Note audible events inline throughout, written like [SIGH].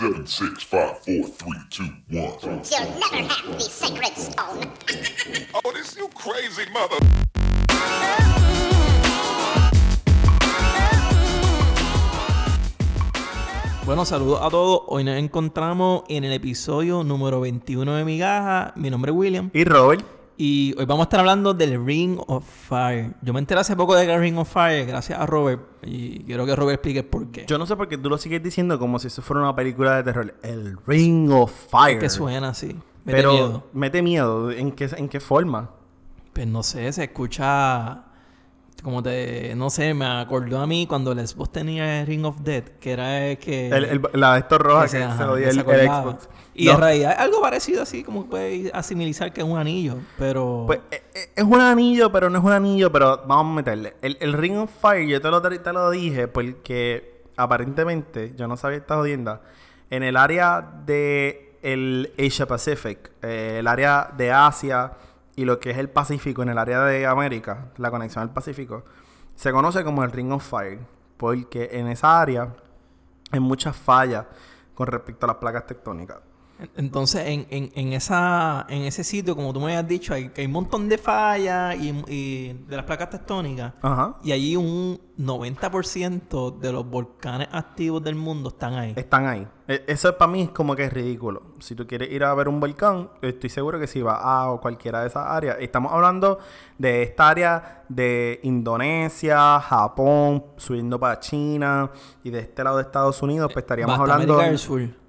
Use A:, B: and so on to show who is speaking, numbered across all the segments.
A: Seven, six, five, four, three, two, one.
B: You'll never have the sacred stone. [LAUGHS]
A: Oh, this you crazy mother.
C: Bueno, saludos a todos. Hoy nos encontramos en el episodio número 21 de Migaja. Mi nombre es William.
D: Y Robert.
C: Y hoy vamos a estar hablando del Ring of Fire. Yo me enteré hace poco de Ring of Fire gracias a Robert. Y quiero que Robert explique por qué.
D: Yo no sé por qué tú lo sigues diciendo como si eso fuera una película de terror. El Ring of Fire.
C: que suena así. Me
D: Pero
C: miedo.
D: mete miedo. ¿En qué, ¿En qué forma?
C: Pues no sé, se escucha como te... No sé, me acordó a mí cuando el Xbox tenía el Ring of Death. Que era el que...
D: El, el- la de estos rojas
C: que
D: que
C: se- ajá, que
D: el,
C: se
D: el
C: acordaba.
D: Xbox.
C: Y
D: No,
C: en realidad algo parecido así, como puede asimilizar que es un anillo. Pero...
D: Pues eh, eh, es un anillo, pero no es un anillo, pero vamos a meterle. El, el Ring of Fire, yo te lo, te lo dije porque aparentemente, yo no sabía esta jodienda, en el área de el Asia Pacific, eh, el área de Asia y lo que es el Pacífico, en el área de América, la conexión al Pacífico, se conoce como el Ring of Fire, porque en esa área hay muchas fallas con respecto a las placas tectónicas.
C: Entonces, en, en, en, esa, en ese sitio, como tú me habías dicho, hay, hay un montón de fallas y, y de las placas tectónicas.
D: Ajá.
C: Y allí un 90% de los volcanes activos del mundo están ahí.
D: Están ahí. E- Eso para mí es como que es ridículo. Si tú quieres ir a ver un volcán, estoy seguro que si vas a cualquiera de esas áreas. Estamos hablando de esta área de Indonesia, Japón, subiendo para China y de este lado de Estados Unidos, pues estaríamos hablando...
C: América del Sur.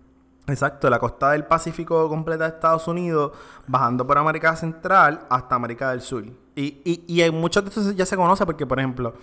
D: Exacto, la costa del Pacífico completa de Estados Unidos, bajando por América Central hasta América del Sur. Y, y, y hay muchos de estos ya se conoce porque, por ejemplo,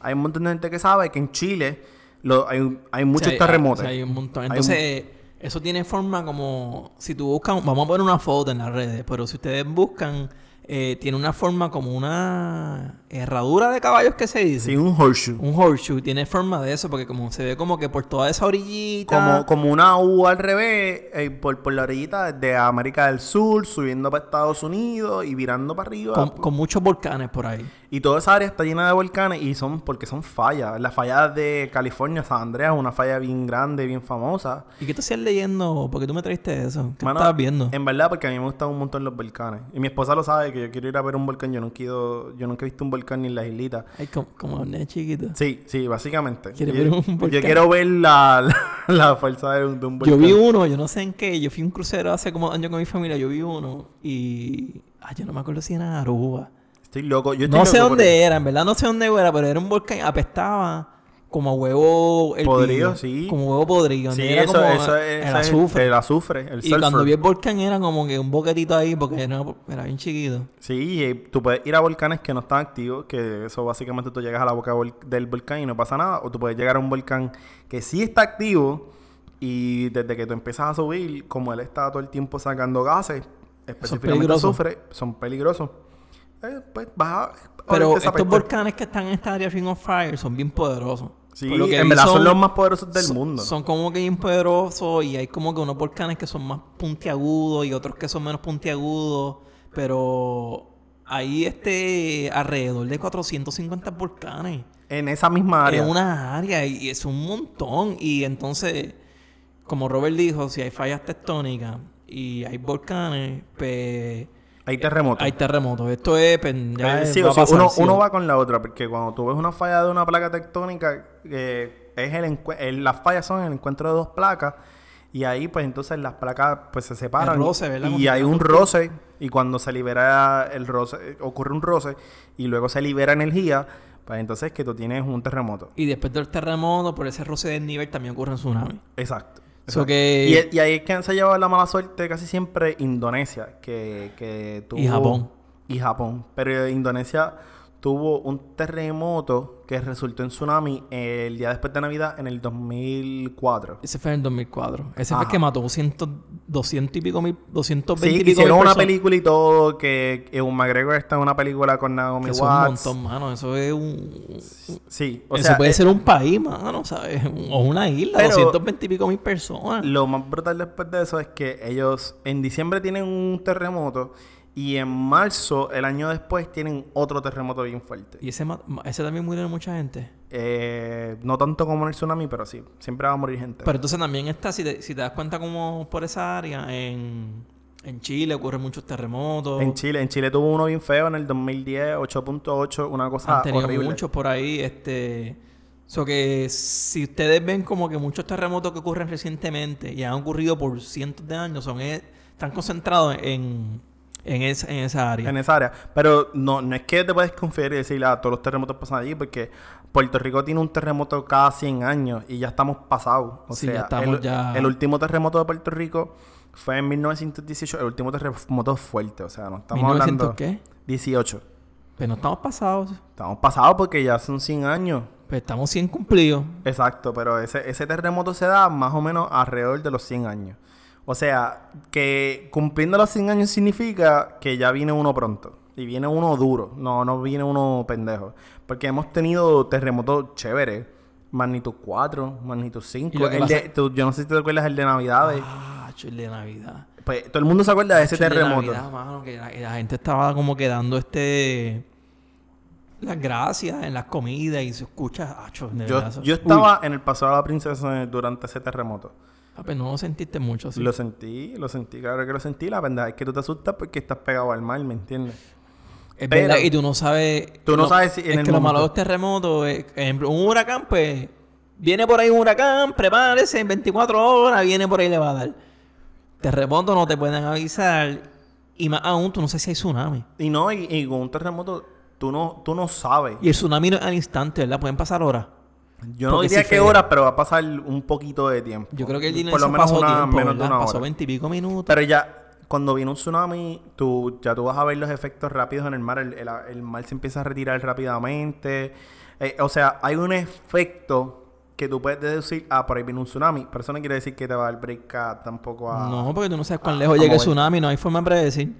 D: hay un montón de gente que sabe que en Chile lo- hay, hay muchos
C: O sea,
D: terremotos.
C: o sea, hay un montón. Entonces, eso tiene forma como... Si tú buscas... Vamos a poner una foto en las redes. Pero si ustedes buscan... eh, tiene una forma como una herradura de caballos que se dice.
D: Sí, un horseshoe.
C: Un horseshoe tiene forma de eso porque como se ve como que por toda esa orillita...
D: Como, como una U al revés, eh, por, por la orillita de América del Sur, subiendo para Estados Unidos y virando para arriba.
C: con, con muchos volcanes por ahí.
D: Y toda esa área está llena de volcanes y son porque son fallas. La falla de California, San Andreas, es una falla bien grande, bien famosa.
C: ¿Y qué tú hacías leyendo? ¿Por qué tú me traiste eso? ¿Qué
D: Mano,
C: estabas viendo?
D: En verdad, porque a mí me gustan un montón los volcanes. Y mi esposa lo sabe, que yo quiero ir a ver un volcán. Yo nunca he, ido- yo nunca he visto un volcán ni en las islitas.
C: Ay, como, como un chiquito.
D: Sí, sí, básicamente.
C: ¿Quieres
D: yo,
C: ver un [LAUGHS]
D: yo
C: volcán?
D: quiero ver la, la, [LAUGHS] la fuerza de un, de un volcán.
C: Yo vi uno, yo no sé en qué. Yo fui a un crucero hace como años con mi familia. Yo vi uno y... Ay, yo no me acuerdo si era en Aruba.
D: Estoy loco. Yo estoy
C: No sé
D: loco
C: dónde era, en verdad no sé dónde era, pero era un volcán. Apestaba como a huevo hervido.
D: Podrido, sí.
C: Como huevo podrido.
D: Sí,
C: era
D: eso,
C: como
D: eso
C: el azufre.
D: el azufre, el
C: y cuando vi el volcán era como que un boquetito ahí porque era, era bien chiquito.
D: Sí, y tú puedes ir a volcanes que no están activos, que eso básicamente tú llegas a la boca del volcán y no pasa nada, o tú puedes llegar a un volcán que sí está activo y desde que tú empiezas a subir, como él está todo el tiempo sacando gases, específicamente
C: peligrosos.
D: azufre, son peligrosos. Eh, pues vas a...
C: Pero estos
D: peste.
C: volcanes que están en esta área Ring of Fire son bien poderosos.
D: Sí,
C: Por lo que
D: en verdad son, los más poderosos del
C: son-
D: mundo.
C: Son como que bien poderosos y hay como que unos volcanes que son más puntiagudos y otros que son menos puntiagudos. Pero hay este alrededor de 450 volcanes
D: En esa misma área.
C: en una área y es un montón. Y entonces, como Robert dijo, si hay fallas tectónicas y hay volcanes, pues
D: Hay terremotos.
C: hay terremotos. Esto es... pues, ya
D: Eh,
C: es-
D: sí,
C: va
D: o
C: a
D: sea,
C: pasar,
D: uno,
C: sí.
D: uno va con la otra, porque cuando tú ves una falla de una placa tectónica, eh, es el, el- las fallas son el encuentro de dos placas, y ahí pues entonces las placas pues se separan.
C: El roce, ¿verdad?
D: Y hay un roce, y cuando se libera el roce, eh, ocurre un roce, y luego se libera energía, pues entonces que tú tienes un terremoto.
C: Y después del terremoto, por ese roce del nivel, también ocurre un tsunami.
D: Exacto.
C: So que-
D: Y, y ahí es que se lleva la mala suerte casi siempre Indonesia, que, que tuvo...
C: Y Japón.
D: Y Japón. Pero Indonesia tuvo un terremoto que resultó en tsunami el día después de Navidad en el 2004.
C: Ese fue en el 2004. Ese fue
D: Ajá.
C: el que mató 200, 200 y pico mil, 220
D: Sí,
C: y pico
D: hicieron
C: mil
D: una película y todo, que Ewan McGregor está en una película con Naomi
C: Que eso es un
D: Watts.
C: montón, mano. Eso es un...
D: Sí, o
C: eso
D: sea,
C: puede
D: eh,
C: ser un país, mano, ¿sabes? [LAUGHS] O una isla,
D: Pero-
C: 220 y pico mil personas.
D: Lo más brutal después de eso es que ellos en diciembre tienen un terremoto Y en marzo, el año después, tienen otro terremoto bien fuerte.
C: Y ese, ese también murieron mucha gente.
D: Eh, no tanto como en el tsunami, pero sí. Siempre va a morir gente.
C: Pero entonces también está, si te, si te das cuenta como por esa área, en, en Chile ocurren muchos terremotos.
D: En Chile, en Chile tuvo uno bien feo en el 2010, 8.8, una cosa
C: han tenido
D: horrible.
C: muchos por ahí, este... So que si ustedes ven como que muchos terremotos que ocurren recientemente y han ocurrido por cientos de años, son e- están concentrados en, en, esa, en esa área.
D: en esa área. Pero no, no es que te puedes confiar y decir, ah, todos los terremotos pasan allí, porque Puerto Rico tiene un terremoto cada 100 años y ya estamos pasados. O
C: Sí, ya
D: sea,
C: estamos
D: el,
C: ya-
D: el último terremoto de Puerto Rico fue en 1918, el último terremoto fuerte, o sea, no estamos
C: 1900
D: hablando...
C: qué?
D: 18.
C: Pero no estamos pasados.
D: Estamos pasados porque ya son 100 años.
C: Pues estamos 100 cumplidos.
D: Exacto, pero ese, ese terremoto se da más o menos alrededor de los 100 años. O sea, que cumpliendo los 100 años significa que ya viene uno pronto. Y viene uno duro, no, no viene uno pendejo. Porque hemos tenido terremotos chéveres. Magnitud 4, magnitud 5.
C: Y lo que
D: El de-
C: pasa-
D: tú- yo no sé si te acuerdas el de Navidades.
C: Ah, chile de Navidad.
D: Pues todo el mundo se acuerda de ese
C: de
D: terremoto.
C: Navidad, mano, que la, la gente estaba como quedando este... Las gracias en las comidas y se escucha... acho, de
D: Yo,
C: Uy,
D: estaba en el Paseo de la Princesa durante ese terremoto.
C: Papi, no lo sentiste mucho, sí.
D: Lo sentí, lo sentí, claro que lo sentí. La verdad es que tú te asustas porque estás pegado al mar, ¿me entiendes?
C: Es
D: Pero-
C: verdad, y tú no sabes...
D: Tú no
C: lo-
D: sabes si en
C: Es
D: el
C: que lo malo de
D: momento-
C: los terremotos es... por ejemplo, un huracán, pues... Viene por ahí un huracán, prepárese, en 24 horas viene por ahí y le va a dar. Terremoto no te pueden avisar. Y más aún, tú no sabes si hay tsunami.
D: Y no, y, y con un terremoto, tú no, tú no sabes.
C: Y el tsunami no es al instante, ¿verdad? Pueden pasar horas.
D: Yo no diría
C: si
D: qué horas, pero va a pasar un poquito de tiempo.
C: Yo creo que el dinero
D: Por lo menos
C: pasó
D: una,
C: tiempo,
D: menos de una
C: Pasó
D: hora.
C: 20 y pico minutos.
D: Pero ya, cuando viene un tsunami, tú, ya tú vas a ver los efectos rápidos en el mar. El, el- el mar se empieza a retirar rápidamente. Eh, o sea, hay un efecto que tú puedes deducir, ah, por ahí viene un tsunami. Pero eso no quiere decir que te va a dar break tampoco a...
C: no, porque tú no sabes cuán
D: a-
C: lejos llega el tsunami, no hay forma de predecir.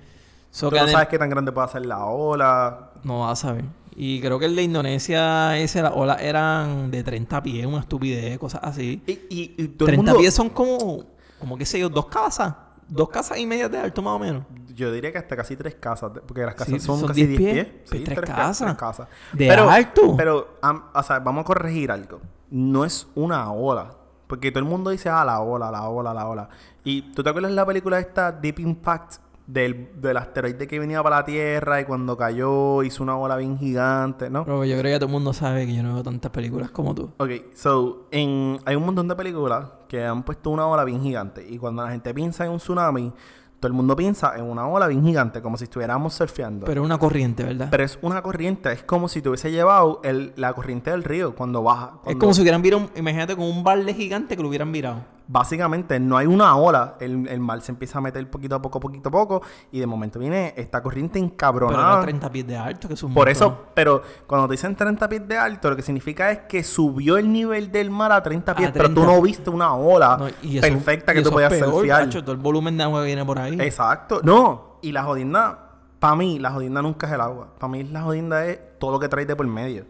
C: So
D: Tú no sabes qué tan grande puede ser la ola.
C: No vas a saber. Y creo que el de Indonesia, ese, las olas eran de 30 pies, una estupidez, cosas así.
D: Y, y, y todo el
C: 30
D: mundo...
C: pies son como, como qué sé yo, dos casas. Dos casas y media de alto más o menos.
D: Yo diría que hasta casi tres casas, porque las casas
C: Sí,
D: son,
C: son
D: casi
C: 10
D: 10
C: pies.
D: pies.
C: Pues tres
D: ca-
C: casas.
D: tres casas.
C: De alto.
D: Pero, o sea, vamos a corregir algo. No es una ola. Porque todo el mundo dice, ah, la ola, la ola, la ola. Y tú te acuerdas de la película esta, Deep Impact, del, del asteroide que venía para la Tierra y cuando cayó hizo una ola bien gigante, ¿no?
C: Pero yo creo que todo el mundo sabe que yo no veo tantas películas como tú.
D: Ok, so, en, hay un montón de películas que han puesto una ola bien gigante. Y cuando la gente piensa en un tsunami, todo el mundo piensa en una ola bien gigante, como si estuviéramos surfeando.
C: Pero es una corriente, ¿verdad?
D: Pero es una corriente, es como si te hubiese llevado el, la corriente del río cuando baja.
C: es como si hubieran virado, imagínate con un balde gigante que lo hubieran virado.
D: Básicamente no hay una ola, el, el mar se empieza a meter poquito a poco, poquito a poco, y de momento viene esta corriente
C: Pero
D: encabronada.
C: era 30 pies de alto, que es un
D: Por
C: montón.
D: eso, pero cuando te dicen 30 pies de alto, lo que significa es que subió el nivel del mar a 30 pies,
C: A
D: pero tú
C: 30.
D: no viste una ola
C: No, y eso-
D: perfecta
C: y
D: que tú
C: eso
D: podías
C: es peor,
D: surfear.
C: tacho, todo el volumen de agua que viene por ahí.
D: Exacto. No, y la jodienda, para mí, la jodienda nunca es el agua. Para mí la jodienda es todo lo que trae de por medio.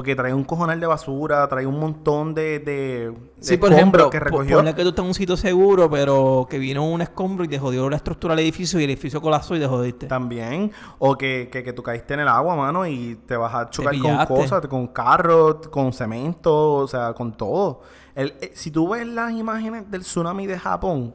D: Porque trae un cojonal de basura, trae un montón de, de, de
C: Sí, por
D: escombros
C: ejemplo,
D: que recogió.
C: ponle que tú estás en un sitio seguro, pero que vino un escombro y te jodió la estructura del edificio y el edificio colapsó y te jodiste.
D: También. O que, que, que tú caíste en el agua, mano, y te vas a chocar con cosas, con carros, con cemento, o sea, con todo. El, eh, si tú ves las imágenes del tsunami de Japón,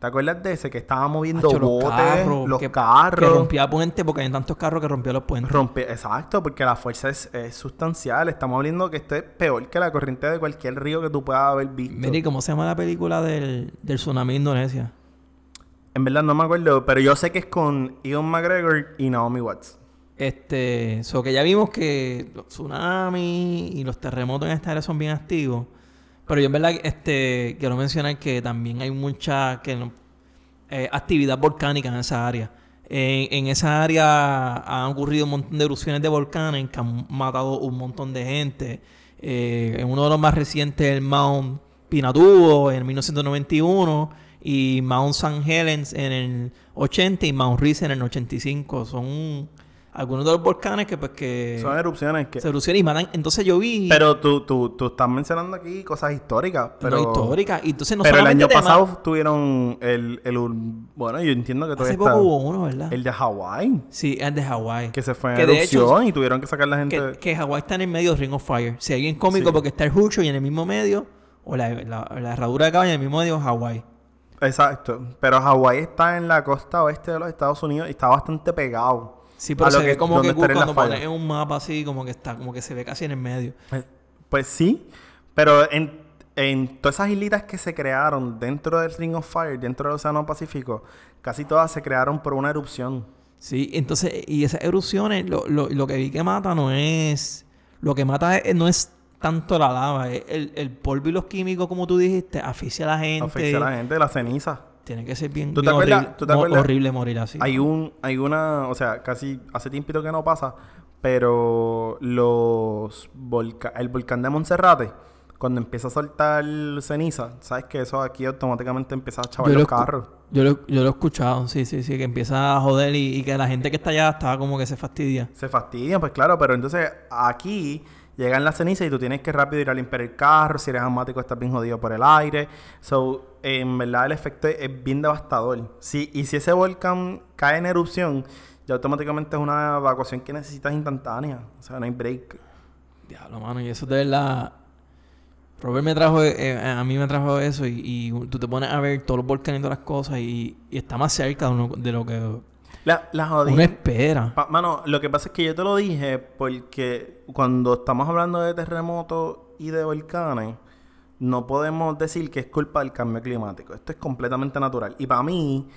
D: ¿te acuerdas de ese que estaba moviendo botes, los
C: que,
D: carros?
C: Que rompía puentes porque hay tantos carros que rompió los puentes.
D: Rompe, exacto, porque la fuerza es, es sustancial. Estamos hablando que esto es peor que la corriente de cualquier río que tú puedas haber visto.
C: Mira, ¿y cómo se llama la película del, del tsunami de Indonesia?
D: En verdad no me acuerdo, pero yo sé que es con Ian McGregor y Naomi Watts.
C: Este, so que ya vimos que los tsunamis y los terremotos en esta área son bien activos. Pero yo en verdad este, quiero mencionar que también hay mucha que eh, actividad volcánica en esa área. En, en esa área han ocurrido un montón de erupciones de volcanes que han matado un montón de gente. Eh, en uno de los más recientes, el Mount Pinatubo en 1991 y Mount St. Helens en el 80 y Mount Reese en el 85. Son algunos de los volcanes que pues que
D: Son erupciones que...
C: se erupcionan y matan. Entonces yo vi
D: Pero tú, tú, tú estás mencionando aquí cosas históricas. Pero,
C: no históricas. Y entonces no
D: pero el año pasado tuvieron el, el... Bueno, yo entiendo que todavía
C: Hace
D: está...
C: poco hubo uno, ¿verdad?
D: El de Hawái.
C: Sí, el de Hawái.
D: Que se fue en
C: Que de
D: erupción
C: hecho,
D: y tuvieron que sacar la gente...
C: que, que Hawái está en el medio de Ring of Fire. Si alguien cómico
D: Sí.
C: porque está el Hucho y en el mismo medio, o la, la, la herradura de caballo en el mismo medio, Hawái.
D: Exacto. Pero Hawái está en la costa oeste de los Estados Unidos y está bastante pegado.
C: Sí, pero
D: a lo
C: se ve como que
D: estarían
C: cuando pones en un mapa así, como que está, como que se ve casi en el medio.
D: Eh, Pues sí, pero en, en todas esas islitas que se crearon dentro del Ring of Fire, dentro del Océano Pacífico, casi todas se crearon por una erupción.
C: Sí, entonces, y esas erupciones, lo, lo, lo que vi que mata no es. Lo que mata es- no es tanto la lava, es el, el polvo y los químicos, como tú dijiste, asfixia a la gente.
D: Afecta a la gente, la ceniza.
C: Tiene que ser bien,
D: ¿Tú te
C: bien
D: acuerdas-
C: horrible,
D: tú te
C: mo-
D: acuerdas?
C: horrible morir así.
D: Hay un, hay una, o sea, casi hace tiempito que no pasa, pero los volca el volcán de Monserrate, cuando empieza a soltar ceniza, sabes que eso aquí automáticamente empieza a chavar los carros.
C: Yo lo, yo lo he escuchado, sí, sí, sí, que empieza a joder y, y que la gente que está allá estaba como que se fastidia.
D: Se fastidian, pues claro, pero entonces aquí llegan las cenizas y tú tienes que rápido ir a limpiar el carro, si eres asmático estás bien jodido por el aire. So, en verdad el efecto es, bien devastador. Si, y si ese volcán cae en erupción, ya automáticamente es una evacuación que necesitas instantánea. O sea, no hay break.
C: Diablo, mano, y eso de verdad. Robert me trajo, eh, a mí me trajo eso y, tú te pones a ver todos los volcanes y todas las cosas y, está más cerca de lo que
D: La, la
C: uno espera.
D: Pa- Mano, lo que pasa es que yo te lo dije porque cuando estamos hablando de terremotos y de volcanes, no podemos decir que es culpa del cambio climático. Esto es completamente natural. Y para mí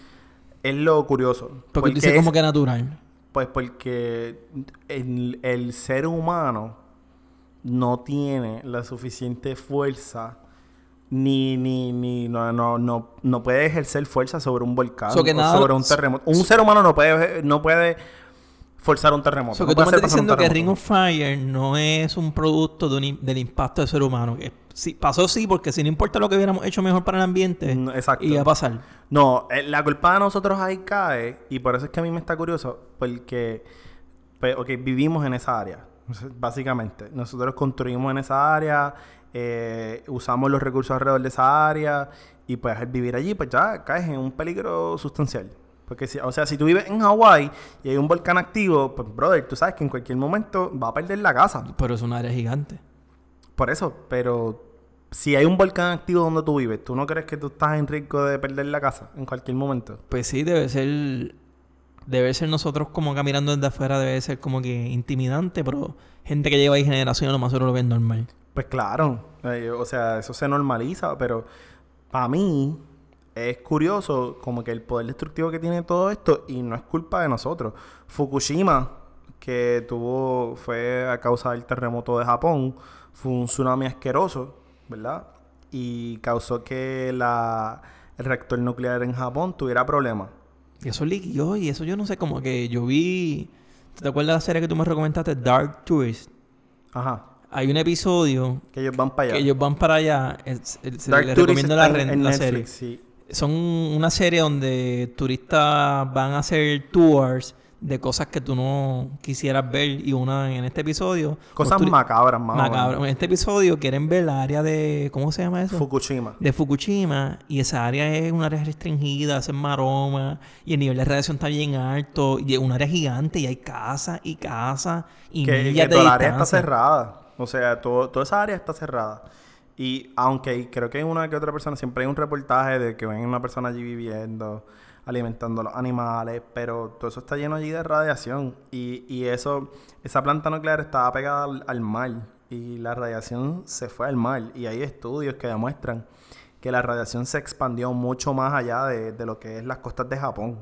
D: es lo curioso.
C: Porque tú dices
D: es-
C: como que natural.
D: Pues porque el, el ser humano no tiene la suficiente fuerza ni, ni, ni no, no, no, no puede ejercer fuerza sobre un volcán
C: So que
D: o
C: nada-
D: sobre un terremoto. Un ser humano no puede, no puede forzar un terremoto.
C: O sea,
D: no
C: que tú me estás diciendo que Ring of Fire no es un producto de un del impacto del ser humano. Que sí, pasó sí, porque si no importa lo que hubiéramos hecho mejor para el ambiente,
D: No, exacto.
C: iba a pasar.
D: No, eh, la culpa de nosotros ahí cae y por eso es que a mí me está curioso porque, pues, vivimos en esa área, básicamente. Nosotros construimos en esa área, eh, usamos los recursos alrededor de esa área y pues al vivir allí pues ya caes en un peligro sustancial. Porque si, o sea, si tú vives en Hawái y hay un volcán activo, pues brother, tú sabes que en cualquier momento va a perder la casa.
C: Pero es un área gigante.
D: Por eso, pero si hay un volcán activo donde tú vives, ¿tú no crees que tú estás en riesgo de perder la casa en cualquier momento?
C: Pues sí, debe ser. Debe ser nosotros como que mirando desde afuera, debe ser como que intimidante, pero gente que lleva ahí generaciones, lo más seguro lo ven normal.
D: Pues claro, eh, o sea, eso se normaliza, pero para mí es curioso como que el poder destructivo que tiene todo esto y no es culpa de nosotros. Fukushima, que tuvo, fue a causa del terremoto de Japón, fue un tsunami asqueroso, ¿verdad? Y causó que la, el reactor nuclear en Japón tuviera problemas.
C: Y eso liquió, y eso yo no sé, como que yo vi. ¿Te acuerdas de la serie que tú me recomendaste, Dark Tourist?
D: Ajá,
C: Hay un episodio
D: que ellos van para allá.
C: que ellos van para allá. es-
D: Dark
C: les
D: Tourist
C: recomiendo
D: está
C: la,
D: en-
C: la
D: Netflix,
C: serie.
D: sí.
C: Son una serie donde turistas van a hacer tours de cosas que tú no quisieras ver. Y una en este episodio.
D: Cosas
C: los turi-
D: macabras, más
C: macabras. En este episodio quieren ver la área de. ¿Cómo se llama eso?
D: Fukushima.
C: de Fukushima y esa área es un área restringida, hacen maroma y el nivel de radiación está bien alto y es un área gigante y hay casa y casa y
D: que, que toda la área está cerrada. O sea, todo, toda esa área está cerrada. Y aunque creo que hay una que otra persona, siempre hay un reportaje de que ven una persona allí viviendo, alimentando a los animales, pero todo eso está lleno allí de radiación. Y, y eso, esa planta nuclear estaba pegada al, al mar y la radiación se fue al mar. Y hay estudios que demuestran que la radiación se expandió mucho más allá de, de lo que es las costas de Japón.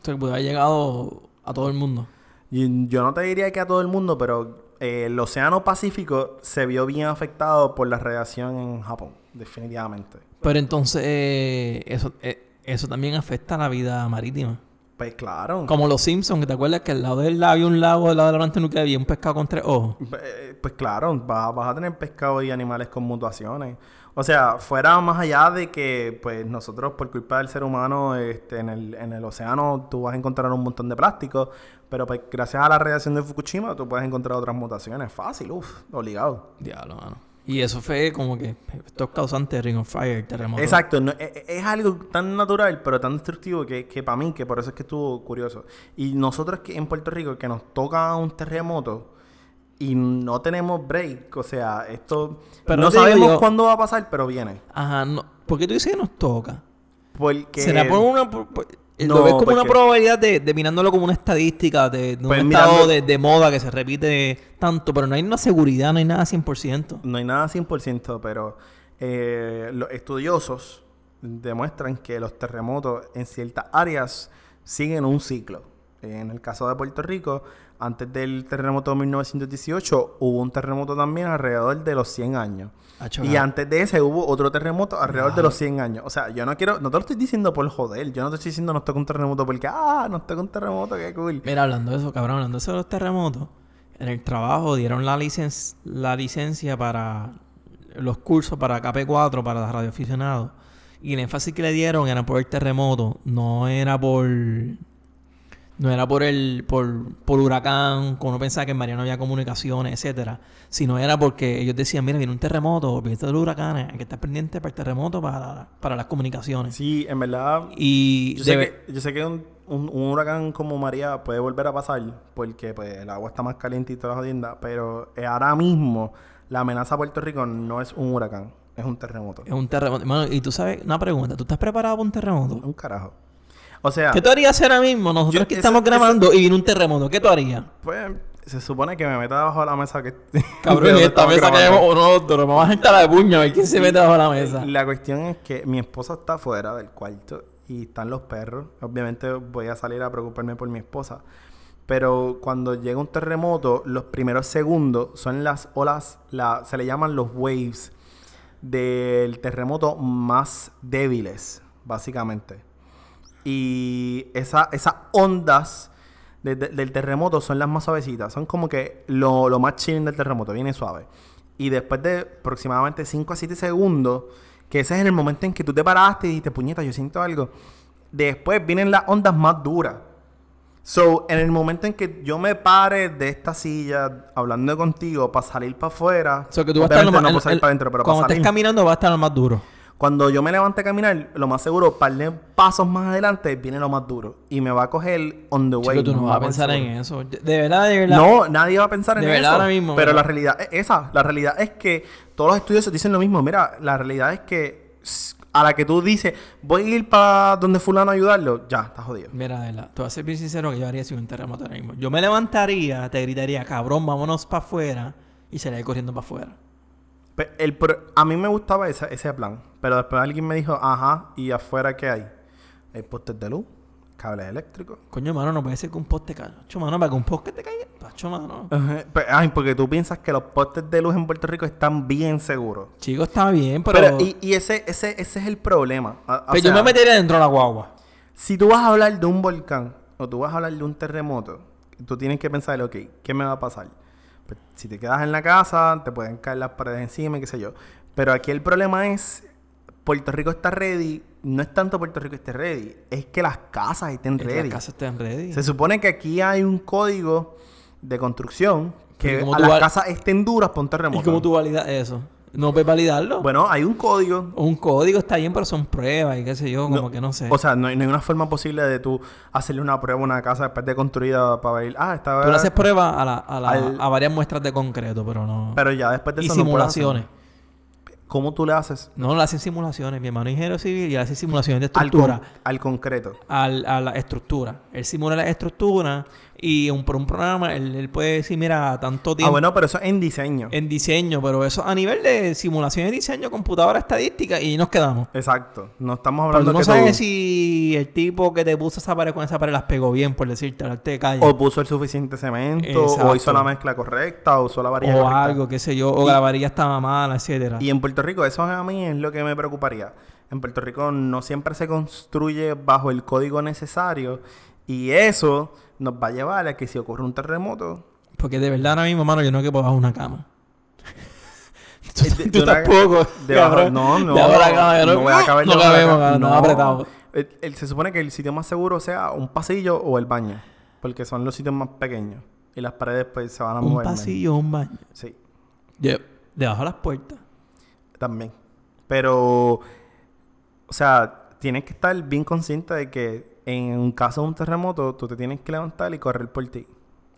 C: O sea, que puede haber llegado a todo el mundo.
D: Y yo no te diría que a todo el mundo, pero eh, el Océano Pacífico se vio bien afectado por la radiación en Japón, definitivamente.
C: Pero entonces eh, eso, eh, eso también afecta a la vida marítima.
D: Pues claro.
C: Como los Simpsons, te acuerdas que al lado del lago había un lago, al lado de la planta nuclear había un pescado con tres ojos.
D: Eh, Pues claro, vas, vas a tener pescado y animales con mutaciones. O sea, fuera más allá de que, pues, nosotros, por culpa del ser humano, este, en, el, en el océano, tú vas a encontrar un montón de plástico. Pero, pues, gracias a la radiación de Fukushima, tú puedes encontrar otras mutaciones. Fácil, uff, obligado.
C: Diablo, mano. Y eso fue como que esto es causante de Ring of Fire, el terremoto.
D: Exacto, no- e- e- es, algo tan natural, pero tan destructivo que, que para mí, que por eso es que estuvo curioso. Y nosotros que en Puerto Rico, que nos toca un terremoto y no tenemos break, o sea, esto
C: Pero
D: no sabemos
C: yo-
D: cuándo va a pasar, pero viene.
C: Ajá, no. ¿Por qué tú dices que nos toca?
D: Porque
C: ¿Será por una... por- por-
D: No,
C: lo ves como una probabilidad de, de mirándolo como una estadística de, de un
D: Pues
C: estado de moda que se repite tanto, pero no hay una seguridad, no hay nada 100%.
D: no hay nada 100%, pero eh, los estudiosos demuestran que los terremotos en ciertas áreas siguen un ciclo. En el caso de Puerto Rico, antes del terremoto de 1918, hubo un terremoto también alrededor de los 100 años. Y antes de ese hubo otro terremoto alrededor de los 100 años. O sea, yo no quiero, no te lo estoy diciendo por joder, yo no te estoy diciendo nos toca un terremoto porque, ah, nos toca un terremoto, qué cool.
C: Mira, hablando de eso, cabrón, hablando de eso de los terremotos, en el trabajo dieron la, licen la licencia para los cursos para KP4, para los radioaficionados. Y el énfasis que le dieron era por el terremoto, no era por... No era por el por, por huracán, como uno pensaba que en María no había comunicaciones, etcétera, sino era porque ellos decían, mira, viene un terremoto, olvídate de los huracanes, hay que estar pendiente para el terremoto, para, para las comunicaciones.
D: Sí, en verdad,
C: Y
D: Yo sé, que, yo sé que un, un- un huracán como María puede volver a pasar porque pues, el agua está más caliente y todas las jodiendas, pero ahora mismo la amenaza a Puerto Rico no es un huracán, es un terremoto.
C: es un terremoto. Hermano, y tú sabes, una pregunta, ¿tú estás preparado para un terremoto?
D: Un carajo. O sea,
C: ¿Qué tú harías ahora mismo? Nosotros
D: Yo- eso-
C: estamos grabando y viene un terremoto. ¿Qué tú harías?
D: pues se supone que me meta debajo de la mesa que... [LAUGHS]
C: Cabrón,
D: de
C: esta mesa que
D: grabando.
C: hay uno otro. Vamos a entrar de puño a ver quién se mete bajo la mesa.
D: La cuestión es que mi esposa está fuera del cuarto y están los perros. Obviamente voy a salir a preocuparme por mi esposa. Pero cuando llega un terremoto, los primeros segundos son las olas, la, se le llaman los waves del terremoto más débiles, básicamente. Y esa- esas ondas de- de- del terremoto son las más suavecitas. Son como que lo, lo más chilling del terremoto, viene suave. Y después de aproximadamente 5 a 7 segundos, que ese es el momento en que tú te paraste y dijiste, puñeta, yo siento algo. Después vienen las ondas más duras. So, en el momento en que yo me pare de esta silla hablando contigo para salir para afuera,
C: O sea, que tú vas a estar lo
D: obviamente
C: más-
D: no
C: el-
D: salir
C: el-
D: para adentro, pero
C: cuando
D: para
C: estés
D: salir.
C: caminando va a estar lo más duro.
D: Cuando yo me levante a caminar, lo más seguro, par de pasos más adelante, viene lo más duro. Y me va a coger on the way.
C: Chico, tú no vas a pensar en eso. De verdad, de verdad.
D: No, nadie va a pensar en
C: De
D: eso.
C: verdad, ahora mismo,
D: pero
C: ¿verdad?
D: la realidad es esa. La realidad es que todos los estudios dicen lo mismo. Mira, la realidad es que a la que tú dices, voy a ir para donde fulano a ayudarlo, ya, estás jodido.
C: Mira, de verdad, te voy a ser bien sincero que yo haría si un terremoto ahora mismo. Yo me levantaría, te gritaría, cabrón, vámonos para afuera. Y saliría corriendo para afuera.
D: El a mí me gustaba ese, ese plan. Pero después alguien me dijo, ajá, ¿y afuera qué hay? Hay postes de luz, cables eléctricos.
C: Coño, mano, no puede ser que un poste caiga. Pacho, mano, para que un poste te caiga. Pacho, mano.
D: Ay, porque tú piensas que los postes de luz en Puerto Rico están bien seguros.
C: Chico, está bien, pero.
D: Pero, y, y ese, ese, ese es el problema. O
C: pero yo me metería dentro de la guagua.
D: Si tú vas a hablar de un volcán o tú vas a hablar de un terremoto, tú tienes que pensar, ok, ¿qué me va a pasar? Pues, si te quedas en la casa, te pueden caer las paredes encima, y qué sé yo. Pero aquí el problema es, Puerto Rico está ready. No es tanto Puerto Rico esté ready, es que las casas estén
C: Que
D: ready.
C: Las casas estén ready.
D: Se supone que aquí hay un código de construcción que
C: ¿cómo
D: a las casas estén duras para un
C: ¿Y
D: terremoto.
C: cómo tú validas eso? ¿No puedes validarlo?
D: Bueno, hay un código
C: un código está bien, pero son pruebas y qué sé yo, como
D: No,
C: que no sé.
D: O sea, no hay, no hay una forma posible de tú hacerle una prueba a una casa después de construida para ver, ah, está...
C: Tú le haces pruebas a, la- a, la-
D: al-
C: a varias muestras de concreto, pero no.
D: Pero ya después de
C: y
D: eso no puedes
C: simulaciones.
D: ¿Cómo tú le haces
C: No, le hacen simulaciones. Mi hermano es ingeniero civil y hace simulaciones de
D: al,
C: estructura.
D: con- al concreto?
C: al- a la estructura. Él simula la estructura y un, por un programa él, él puede decir, mira, tanto
D: Ah,
C: tiempo
D: bueno, pero eso es en diseño.
C: en diseño, pero eso a nivel de simulación de diseño, computadora estadística y nos quedamos.
D: Exacto. No estamos
C: Pero
D: hablando
C: tú no
D: que
C: sabes si el tipo que te puso esa pared con esa pared las pegó bien, por decirte, al arte de calle.
D: O puso el suficiente cemento, o hizo la mezcla correcta, o usó la varilla
C: o
D: correcta.
C: algo, qué sé yo, o la varilla estaba mala, etcétera.
D: Y en Puerto Rico, eso a mí es lo que me preocuparía. En Puerto Rico no siempre se construye bajo el código necesario y eso nos va a llevar a que si ocurre un terremoto,
C: Porque de verdad ahora mismo, mano, yo no que bajo una cama. [LAUGHS]
D: de- de
C: Tú tampoco.
D: debajo-
C: cabrón.
D: no, no,
C: de la cama,
D: no,
C: cabrón.
D: voy a caber
C: No
D: de la
C: cabemos, no, apretado.
D: El- el- se supone que el sitio más seguro sea un pasillo o el baño. Porque son los sitios más pequeños. Y las paredes pues se van a
C: Un
D: mover. menos.
C: pasillo, un baño.
D: Sí,
C: Yep. Debajo de las puertas.
D: también. Pero, o sea, tienes que estar bien consciente de que en un caso de un terremoto, tú te tienes que levantar y correr por ti.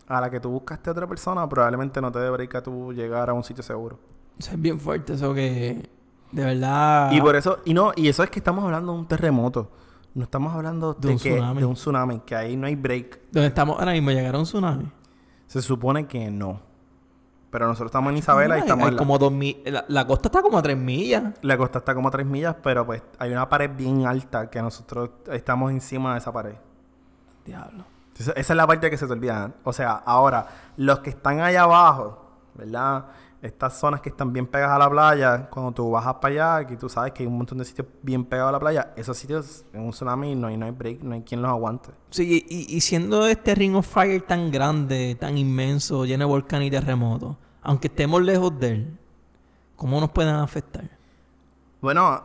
D: A la que tú buscaste a otra persona, probablemente no te dé break a tú llegar a un sitio seguro.
C: Eso es bien fuerte, eso que... De verdad...
D: Y por eso, y no, y eso es que estamos hablando de un terremoto. No estamos hablando
C: De
D: de,
C: un
D: que,
C: tsunami.
D: de un tsunami, que ahí no hay break.
C: Donde estamos ahora mismo, llegaron un tsunami.
D: Se supone que no. Pero nosotros estamos en Isabela y estamos
C: hay
D: en la,
C: como dos mil... La, la costa está como a tres millas.
D: la costa está como a 3 millas, pero pues hay una pared bien alta que nosotros estamos encima de esa pared.
C: Diablo.
D: Esa esa es la parte que se te olvida. O sea, ahora, los que están allá abajo, ¿verdad? Estas zonas que están bien pegadas a la playa, cuando tú bajas para allá, que tú sabes que hay un montón de sitios bien pegados a la playa, esos sitios en un tsunami no hay, no hay break, no hay quien los aguante.
C: Sí, y, y siendo este Ring of Fire tan grande, tan inmenso, lleno de volcanes y terremotos, aunque estemos lejos de él, ¿cómo nos pueden afectar?
D: Bueno,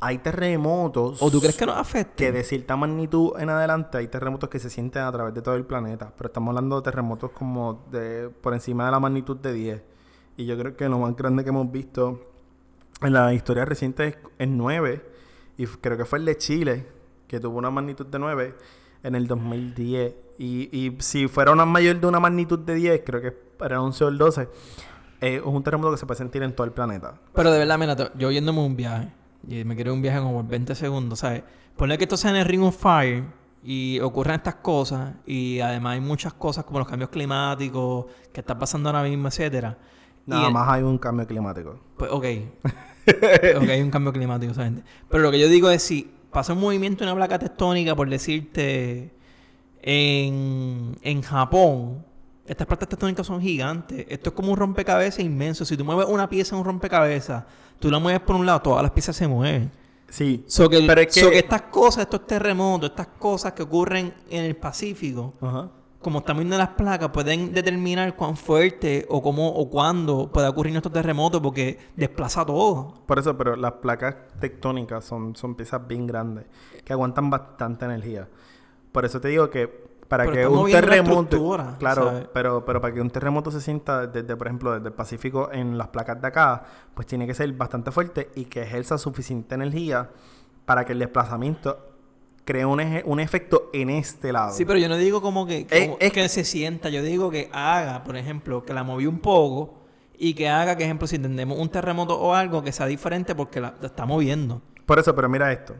D: hay terremotos.
C: ¿O tú crees que nos afecta?
D: que de cierta magnitud en adelante hay terremotos que se sienten a través de todo el planeta. Pero estamos hablando de terremotos como de por encima de la magnitud de 10. Y yo creo que lo más grande que hemos visto en la historia reciente es, es 9. Y creo que fue el de Chile, que tuvo una magnitud de 9 en el 2010. Y, y si fuera una mayor de una magnitud de 10, creo que era 11 o el 12, eh, es un terremoto que se puede sentir en todo el planeta.
C: Pero de verdad, mira, yo yéndome un viaje, y me quiero un viaje como en 20 segundos, ¿sabes? Ponle que esto sea en el Ring of Fire y ocurran estas cosas, y además hay muchas cosas como los cambios climáticos que está pasando ahora mismo, etcétera.
D: Nada
C: el-
D: más hay un cambio climático.
C: Pues, ok. [LAUGHS] ok, hay un cambio climático, ¿sabes? Pero lo que yo digo es si pasa un movimiento en una placa tectónica, por decirte, en, en Japón, estas placas tectónicas son gigantes. Esto es como un rompecabezas inmenso. Si tú mueves una pieza en un rompecabezas, tú la mueves por un lado, todas las piezas se mueven.
D: Sí.
C: So que,
D: Pero es que-
C: so que estas cosas, estos terremotos, estas cosas que ocurren en el Pacífico, como están viendo las placas, pueden determinar cuán fuerte o cómo o cuándo puede ocurrir estos terremotos porque desplaza todo.
D: Por eso, pero las placas tectónicas son, son piezas bien grandes que aguantan bastante energía. Por eso te digo que para
C: Pero
D: que un terremoto, claro,
C: ¿sabes?
D: pero pero para que un terremoto se sienta desde, por ejemplo, desde el Pacífico en las placas de acá, pues tiene que ser bastante fuerte y que ejerza suficiente energía para que el desplazamiento cree un, eje- un efecto en este lado.
C: Sí, pero yo no digo como que,
D: Es-
C: como
D: es
C: que se sienta, yo digo que haga, por ejemplo, que la moví un poco y que haga que, ejemplo, si entendemos un terremoto o algo, que sea diferente porque la, la está moviendo.
D: Por eso, pero mira esto.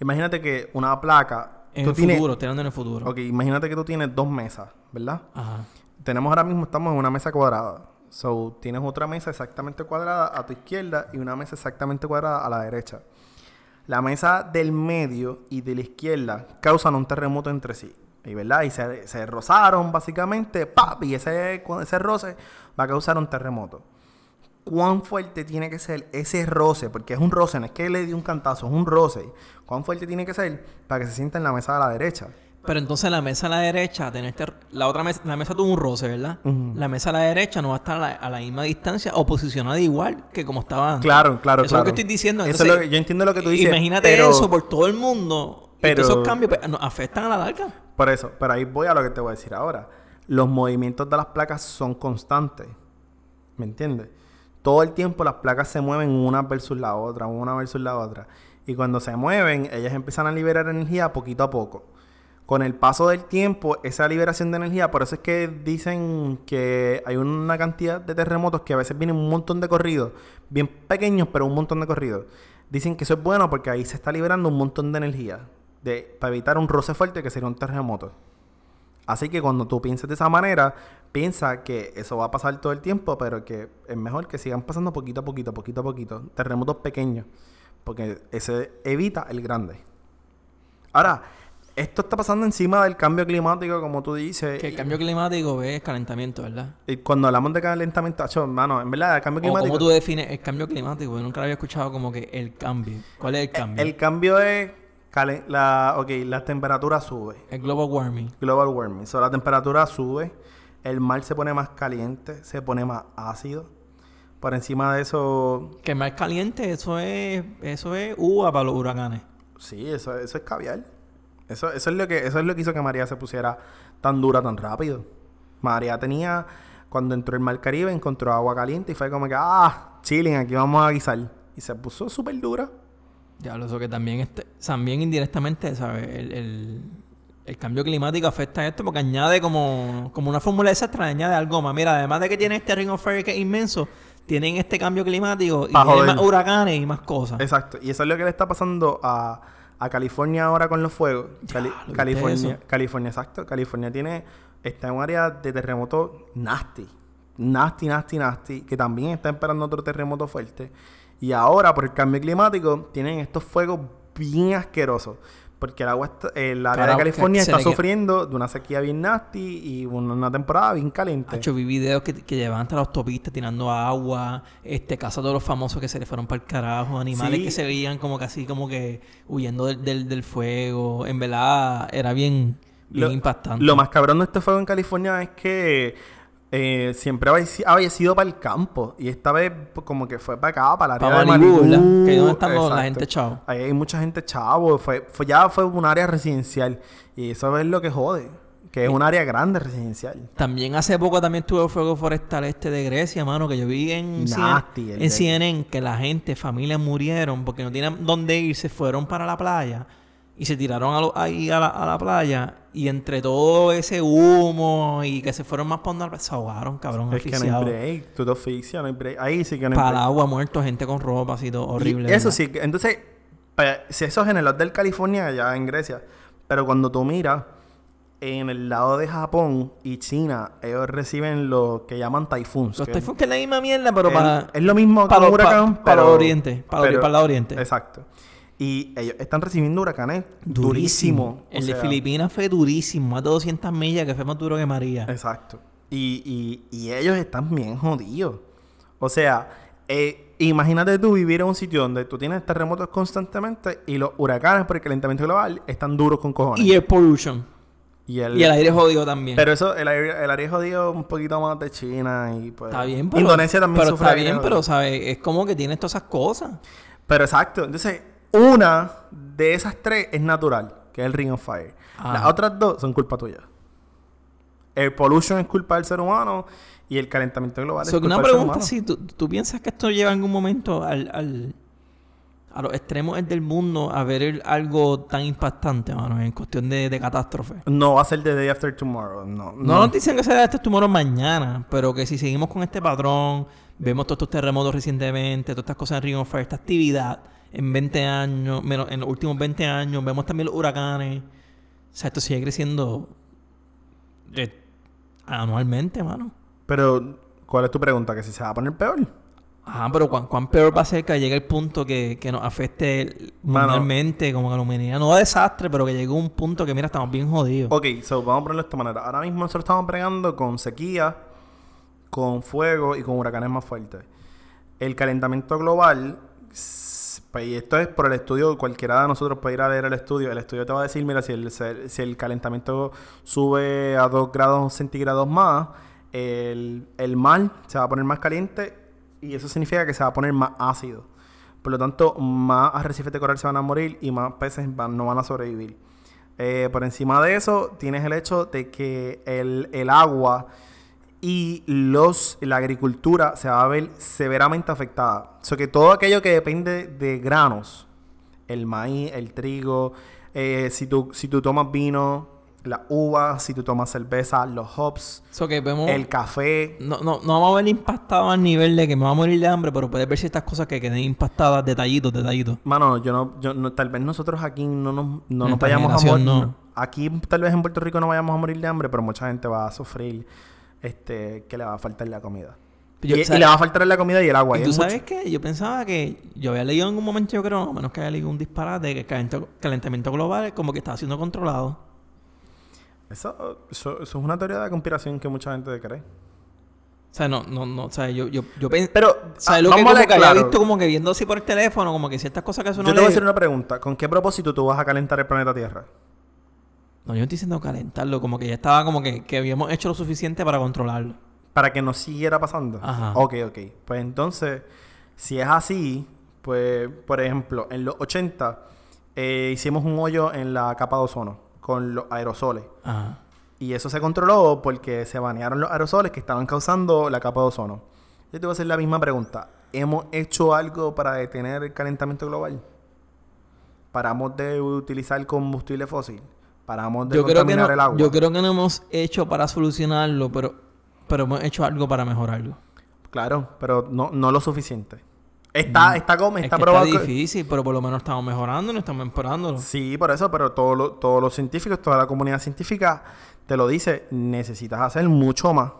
D: Imagínate que una placa
C: En
D: tú
C: el
D: tienes-
C: futuro, estoy hablando en el futuro.
D: Ok, imagínate que tú tienes dos mesas, ¿verdad?
C: Ajá.
D: Tenemos ahora mismo, estamos en una mesa cuadrada. So, tienes otra mesa exactamente cuadrada a tu izquierda y una mesa exactamente cuadrada a la derecha. La mesa del medio y de la izquierda causan un terremoto entre sí. Y, ¿verdad? y se, se rozaron básicamente, ¡pap! y ese, ese roce va a causar un terremoto. ¿Cuán fuerte tiene que ser ese roce? Porque es un roce, no es que le di un cantazo, es un roce. ¿Cuán fuerte tiene que ser para que se sienta en la mesa de la derecha?
C: Pero entonces la mesa a la derecha, tener este- la otra mesa, la mesa tuvo un roce, ¿verdad? La mesa a la derecha no va a estar a la, a la misma distancia o posicionada igual que como estaba antes.
D: Claro, claro,
C: Eso
D: claro.
C: es lo que estoy diciendo.
D: Eso
C: Entonces,
D: es lo que- yo entiendo lo que tú dices.
C: Imagínate
D: pero-
C: eso por todo el mundo.
D: pero-
C: esos cambios pues, nos afectan a la larga.
D: Por eso, pero ahí voy a lo que te voy a decir ahora. Los movimientos de las placas son constantes. ¿Me entiendes? Todo el tiempo las placas se mueven una versus la otra, una versus la otra. Y cuando se mueven, ellas empiezan a liberar energía poquito a poco. Con el paso del tiempo, esa liberación de energía, por eso es que dicen que hay una cantidad de terremotos que a veces vienen un montón de corridos, bien pequeños, pero un montón de corridos. Dicen que eso es bueno porque ahí se está liberando un montón de energía de, para evitar un roce fuerte que sería un terremoto. Así que cuando tú pienses de esa manera, piensa que eso va a pasar todo el tiempo, pero que es mejor que sigan pasando poquito a poquito, poquito a poquito, terremotos pequeños, porque ese evita el grande. Ahora, esto está pasando encima del cambio climático, como tú dices.
C: Que el cambio climático es calentamiento, ¿verdad?
D: Y cuando hablamos de calentamiento, acho, hermano, en verdad, el cambio climático.
C: cómo tú defines el cambio climático. Yo nunca lo había escuchado como que el cambio. ¿Cuál es el cambio?
D: El cambio es. Calen- La, ok, la temperatura sube.
C: El global warming.
D: Global warming. So, la temperatura sube, el mar se pone más caliente, se pone más ácido. Por encima de eso,
C: Que más caliente, eso es, eso es uva para los huracanes.
D: sí, eso, eso es caviar. Eso, eso, es lo que, eso es lo que hizo que María se pusiera tan dura tan rápido. María tenía, cuando entró el mar Caribe, encontró agua caliente y fue como que, ah, chilling, aquí vamos a guisar. Y se puso súper dura.
C: Ya, eso que también, este, también indirectamente, ¿sabes? El, el, el cambio climático afecta a esto porque añade como, como una fórmula extra, añade algo más. Mira, además de que tiene este Ring of Fire que es inmenso, tienen este cambio climático y tienen más huracanes y más cosas.
D: Exacto. Y eso es lo que le está pasando a, a California ahora con los fuegos. Cali-
C: ¿viste
D: California? California, exacto. California tiene, está en un área de terremoto nasty. Nasty, nasty, nasty. Que también está esperando otro terremoto fuerte. Y ahora, por el cambio climático, tienen estos fuegos bien asquerosos. Porque el agua, está- el área
C: Carajo,
D: de California está
C: que-
D: sufriendo de una sequía bien nasty y una, temporada bien caliente.
C: Hacho, vi videos que, que llevaban hasta la autopista tirando agua, este, casa de los famosos que se le fueron para el carajo, animales
D: Sí.
C: que se veían como así, como que huyendo del, del, del fuego. En verdad, era bien, bien
D: Lo-
C: impactante.
D: Lo más cabrón de este fuego en California es que eh, siempre había, había sido para el campo. Y esta vez pues, como que fue para acá, para el área
C: Para
D: de
C: Malibu,
D: Malibu.
C: ¿verdad? Que donde están los- la gente chavo.
D: Ahí hay mucha gente chavo. Fue, fue, ya fue un área residencial. Y eso es lo que jode. Que es un área grande residencial.
C: También hace poco también tuvo el fuego forestal este de Grecia, mano, que yo vi en,
D: Nasty,
C: CNN, en CNN que la gente, familias murieron porque no tenían dónde ir, se fueron para la playa y se tiraron a lo- ahí a la, a la playa y entre todo ese humo y que se fueron más para donde se ahogaron, cabrón,
D: Es que no hay break. Tú te asfixias, no hay break. Ahí sí que no hay
C: Para el
D: break.
C: agua muerto, gente con ropa, así todo
D: Y
C: horrible.
D: eso
C: ¿verdad?
D: sí, que- entonces, eh, si eso es en el lado del California, allá en Grecia, pero cuando tú miras en el lado de Japón y China, ellos reciben lo que llaman taifuns.
C: Los
D: que
C: typhoons que es la misma mierda, pero
D: es,
C: para...
D: es lo mismo que
C: para
D: un
C: lo- pa-
D: huracán,
C: para
D: pero-
C: el oriente, para
D: pero-
C: para el lado oriente.
D: Exacto. Y ellos están recibiendo huracanes durísimos. o
C: El de
D: sea,
C: Filipinas fue durísimo, más de 200 millas, que fue más duro que María.
D: Exacto. Y, y, y ellos están bien jodidos. O sea, eh, imagínate tú vivir en un sitio donde tú tienes terremotos constantemente y los huracanes por el calentamiento global están duros con cojones.
C: Y el pollution.
D: Y el,
C: Y el aire jodido también.
D: Pero eso, el aire, el aire jodido un poquito más de China y pues...
C: está bien, pero...
D: Indonesia también
C: pero
D: sufre
C: está bien,
D: jodido.
C: pero, ¿sabes? Es como que tienes todas esas cosas.
D: Pero exacto. Entonces, una de esas tres es natural, que es el Ring of Fire.
C: Ah.
D: Las otras dos son culpa tuya. El pollution es culpa del ser humano y el calentamiento global
C: So,
D: es culpa
C: una
D: del ser
C: pregunta,
D: humano.
C: si tú, tú piensas que esto lleva en algún momento al, al- a los extremos del mundo a ver el- algo tan impactante, mano, en cuestión de, de catástrofe.
D: No va a ser The Day After Tomorrow. No,
C: No nos dicen que será este tumor mañana, pero que si seguimos con este patrón, vemos todos estos terremotos recientemente, todas estas cosas en Ring of Fire, esta actividad en 20 años, menos en los últimos 20 años, vemos también los huracanes. O sea, esto sigue creciendo eh, anualmente, mano.
D: Pero, ¿cuál es tu pregunta? ¿Que si se va a poner peor?
C: Ajá, pero ¿cuán, cuán peor va a ser que llegue el punto que, que nos afecte
D: Mano.
C: mundialmente, como que la humanidad? No a desastre, pero que llegue un punto que, mira, estamos bien jodidos.
D: Ok, so vamos a ponerlo de esta manera. Ahora mismo nosotros estamos bregando con sequía, con fuego y con huracanes más fuertes. El calentamiento global, y esto es por el estudio, cualquiera de nosotros puede ir a leer el estudio. El estudio te va a decir, mira, si el, si el calentamiento sube a 2 grados centígrados más, el, el mar se va a poner más caliente y eso significa que se va a poner más ácido. Por lo tanto, más arrecifes de coral se van a morir y más peces no van a sobrevivir. Eh, por encima de eso, tienes el hecho de que el, el agua y los, la agricultura se va a ver severamente afectada. O sea que todo aquello que depende de granos, el maíz, el trigo, eh, si, tú, si tú tomas vino, la uva, si tú tomas cerveza, los hops,
C: So que vemos...
D: el café.
C: No, no, no vamos a ver impactado al nivel de que me va a morir de hambre, pero puedes ver ciertas cosas que queden impactadas, detallitos, detallitos.
D: Mano, yo no, yo no, tal vez nosotros aquí no nos, no nos vayamos a morir.
C: no.
D: Aquí tal vez en Puerto Rico no vayamos a morir de hambre, pero mucha gente va a sufrir este que le va a faltar la comida.
C: Yo-
D: y,
C: o sea,
D: y le va a faltar la comida y el agua.
C: ¿Y
D: y
C: tú
D: es
C: sabes
D: mucho-
C: qué? Yo pensaba que... Yo había leído en un momento, yo creo, a menos que haya leído un disparate, que el calentamiento global como que estaba siendo controlado.
D: Eso, eso, eso es una teoría de conspiración que mucha gente cree.
C: O sea, no, no, no, o sea, yo, yo, yo pensé...
D: Pero,
C: ¿Sabes
D: ah,
C: lo que,
D: vamos a
C: como que había
D: claro.
C: visto como que viendo así por el teléfono, como que ciertas cosas que eso no
D: Yo te voy a hacer una pregunta. ¿Con qué propósito tú vas a calentar el planeta Tierra?
C: No, yo no estoy diciendo calentarlo, como que ya estaba como que, que habíamos hecho lo suficiente para controlarlo.
D: para que no siguiera pasando.
C: Ajá.
D: Ok, ok. Pues entonces, si es así, pues, por ejemplo, en los 80 eh, hicimos un hoyo en la capa de ozono con los aerosoles.
C: Ajá.
D: Y eso se controló porque se banearon los aerosoles que estaban causando la capa de ozono. Yo te voy a hacer la misma pregunta. ¿Hemos hecho algo para detener el calentamiento global? ¿Paramos de utilizar combustible fósil? ¿Paramos de
C: Yo creo, que
D: contaminar
C: no,
D: el agua?
C: yo creo que no hemos hecho para solucionarlo, pero, pero hemos hecho algo para mejorarlo.
D: Claro, pero no, no lo suficiente. Está, está como,
C: Mm. Es
D: está
C: que
D: probado.
C: está difícil, pero por lo menos estamos mejorando, no estamos empeorándolo.
D: Sí, por eso, pero todo lo- todos los científicos, toda la comunidad científica te lo dice, necesitas hacer mucho más.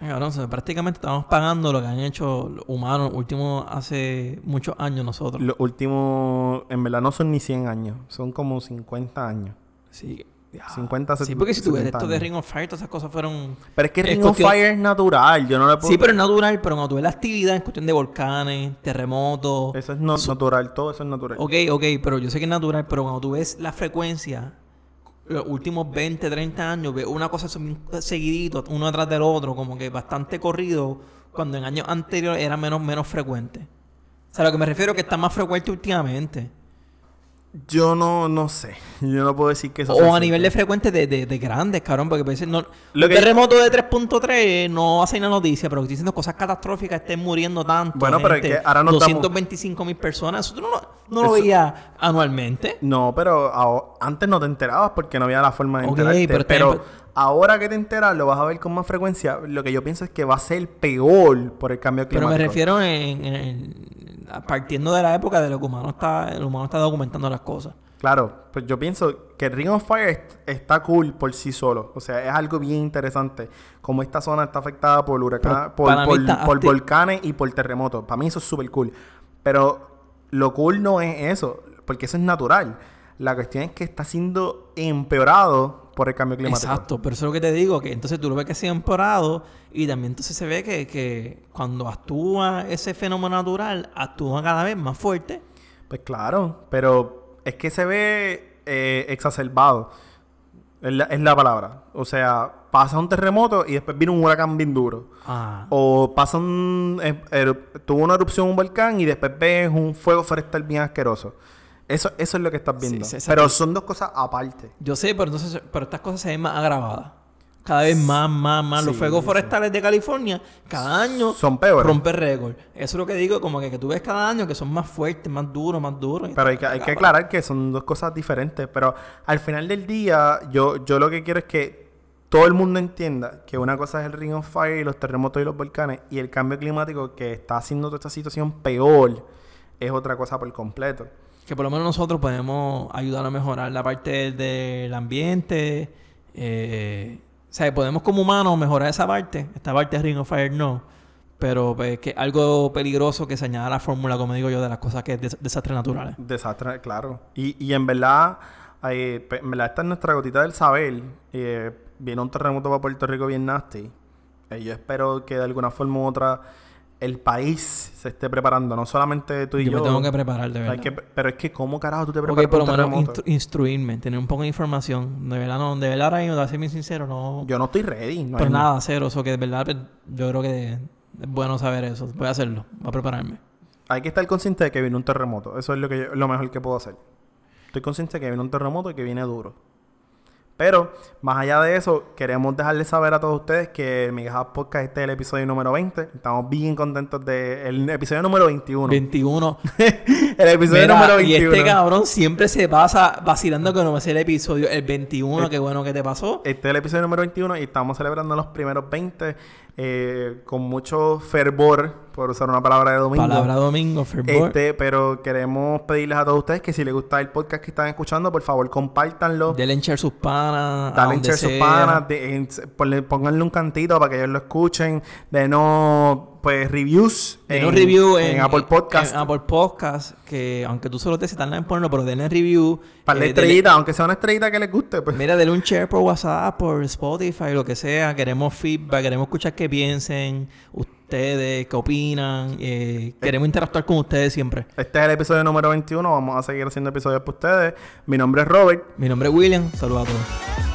C: Sea, prácticamente estamos pagando lo que han hecho los humanos últimos hace muchos años nosotros.
D: Los últimos, en verdad no son ni 100 años, son como 50 años.
C: Sí. ya.
D: 50,
C: Sí, porque si tú ves
D: 70
C: esto de. Ring of Fire, todas esas cosas fueron...
D: Pero es que
C: Es
D: Ring
C: cuestión-
D: of Fire es natural, yo no le puedo...
C: Sí, pero es natural, pero cuando tú ves la actividad en cuestión de volcanes, terremotos...
D: Eso es no- natural, todo eso es natural.
C: Ok, ok, pero yo sé que es natural, pero cuando tú ves la frecuencia, los últimos 20, 30 años, ves una cosa seguidito, uno detrás del otro, como que bastante corrido, cuando en años anteriores era menos, menos frecuente. O sea, a lo que me refiero es que está más frecuente últimamente.
D: Yo no, no sé, [LAUGHS] yo no puedo decir que eso
C: O
D: sea
C: a nivel de frecuente de, de, de grandes, cabrón, porque veces no...
D: Lo
C: un
D: que-
C: terremoto de 3.3 no hace una noticia, pero estoy diciendo cosas catastróficas, estén muriendo tanto.
D: Bueno, pero es que ahora no estamos-
C: 225 mil personas, eso tú no, lo- no lo
D: Eso-
C: veías anualmente.
D: No, pero antes no te enterabas porque no había la forma de enterarte.
C: pero
D: Pero, ahora que te enteras, lo vas a ver con más frecuencia. Lo que yo pienso es que va a ser peor por el cambio
C: Pero
D: climático.
C: me refiero en, en- en- partiendo de la época de lo que humano está, el humano está documentando las cosas.
D: Claro, pues yo pienso que Ring of Fire est- está cool por sí solo. O sea, es algo bien interesante. Como esta zona está afectada por huracanes, por, por-
C: está
D: por
C: acti-
D: volcanes y por terremotos. Para mí eso es súper cool. Pero lo cool no es eso, porque eso es natural. La cuestión es que está siendo empeorado por el cambio climático.
C: Exacto, pero eso es lo que te digo, que entonces tú lo ves que se ha empeorado y también entonces se ve que, que cuando actúa ese fenómeno natural, actúa cada vez más fuerte.
D: Pues claro, pero es que se ve eh, exacerbado. Es la, es la palabra. O sea, pasa un terremoto y después viene un huracán bien duro.
C: Ah,
D: O pasa un... eh, eru- tuvo una erupción un volcán y después ves un fuego forestal bien asqueroso. Eso, eso es lo que estás viendo.
C: sí.
D: Pero son dos cosas aparte.
C: yo sé, pero entonces, pero estas cosas se ven más agravadas. Cada vez más, más, más. Los fuegos forestales de California, cada año
D: Son peores.
C: rompe récord. Eso es lo que digo, como que, que tú ves cada año que son más fuertes, más duros, más duros.
D: Pero hay que, hay que aclarar que son dos cosas diferentes. Pero al final del día, yo, yo lo que quiero es que todo el mundo entienda que una cosa es el Ring of Fire y los terremotos y los volcanes y el cambio climático que está haciendo toda esta situación peor es otra cosa por completo.
C: Que por lo menos nosotros podemos ayudar a mejorar la parte del ambiente. eh, o sea, podemos como humanos mejorar esa parte. Esta parte de Ring of Fire no. Pero pues, que algo peligroso que se añada a la fórmula, como digo yo, de las cosas que es des- desastres naturales.
D: Desastre, claro. Y, y en verdad, eh, en verdad, esta es nuestra gotita del saber. Eh, viene un terremoto para Puerto Rico bien nasty. Eh, yo espero que de alguna forma u otra el país se esté preparando. No solamente tú y
C: Yo
D: yo.
C: me tengo que preparar, de
D: Hay
C: verdad.
D: que- pero es que, ¿cómo carajo tú te
C: Ok,
D: preparas
C: por
D: para
C: lo
D: un
C: menos
D: terremoto?
C: instru- instruirme, tener un poco de información. De verdad, no, de verdad ahora mismo, de ser bien sincero, no.
D: Yo no estoy ready. No
C: pero
D: hay-
C: nada, cero. Eso que de verdad, pues, yo creo que es bueno saber eso. Voy a hacerlo, voy a prepararme.
D: Hay que estar consciente de que viene un terremoto. Eso es lo, que yo- lo mejor que puedo hacer. Estoy consciente de que viene un terremoto y que viene duro. Pero, más allá de eso, queremos dejarles saber a todos ustedes que Mega Podcast este es el episodio número 20. Estamos bien contentos del episodio número 21.
C: 21. [LAUGHS]
D: el episodio
C: Mira,
D: número
C: y
D: 21.
C: este cabrón siempre se pasa vacilando que no va a ser el episodio. El 21, qué bueno que te pasó.
D: Este es el episodio número 21 y estamos celebrando los primeros 20 eh, con mucho fervor, por usar una palabra de domingo.
C: Palabra domingo, fervor.
D: Este, pero queremos pedirles a todos ustedes que si les gusta el podcast que están escuchando, por favor, compártanlo.
C: Denle en share sus panas.
D: Dale share sus panas, de- pónganle un cantito para que ellos lo escuchen. Denos, pues, reviews.
C: Denle un review en,
D: Apple Podcast.
C: en Apple Podcast. Que aunque tú solo te citas en ponerlo, pero denle review.
D: para la
C: eh, denle-
D: estrellita, aunque sea una estrellita que les guste, pues.
C: Mira, denle un share por WhatsApp, por Spotify, lo que sea. Queremos feedback, queremos escuchar qué piensen ustedes, qué opinan. eh, queremos interactuar con ustedes siempre.
D: Este es el episodio número 21. Vamos a seguir haciendo episodios para ustedes. Mi nombre es Robert.
C: Mi nombre es William. Saludos a todos.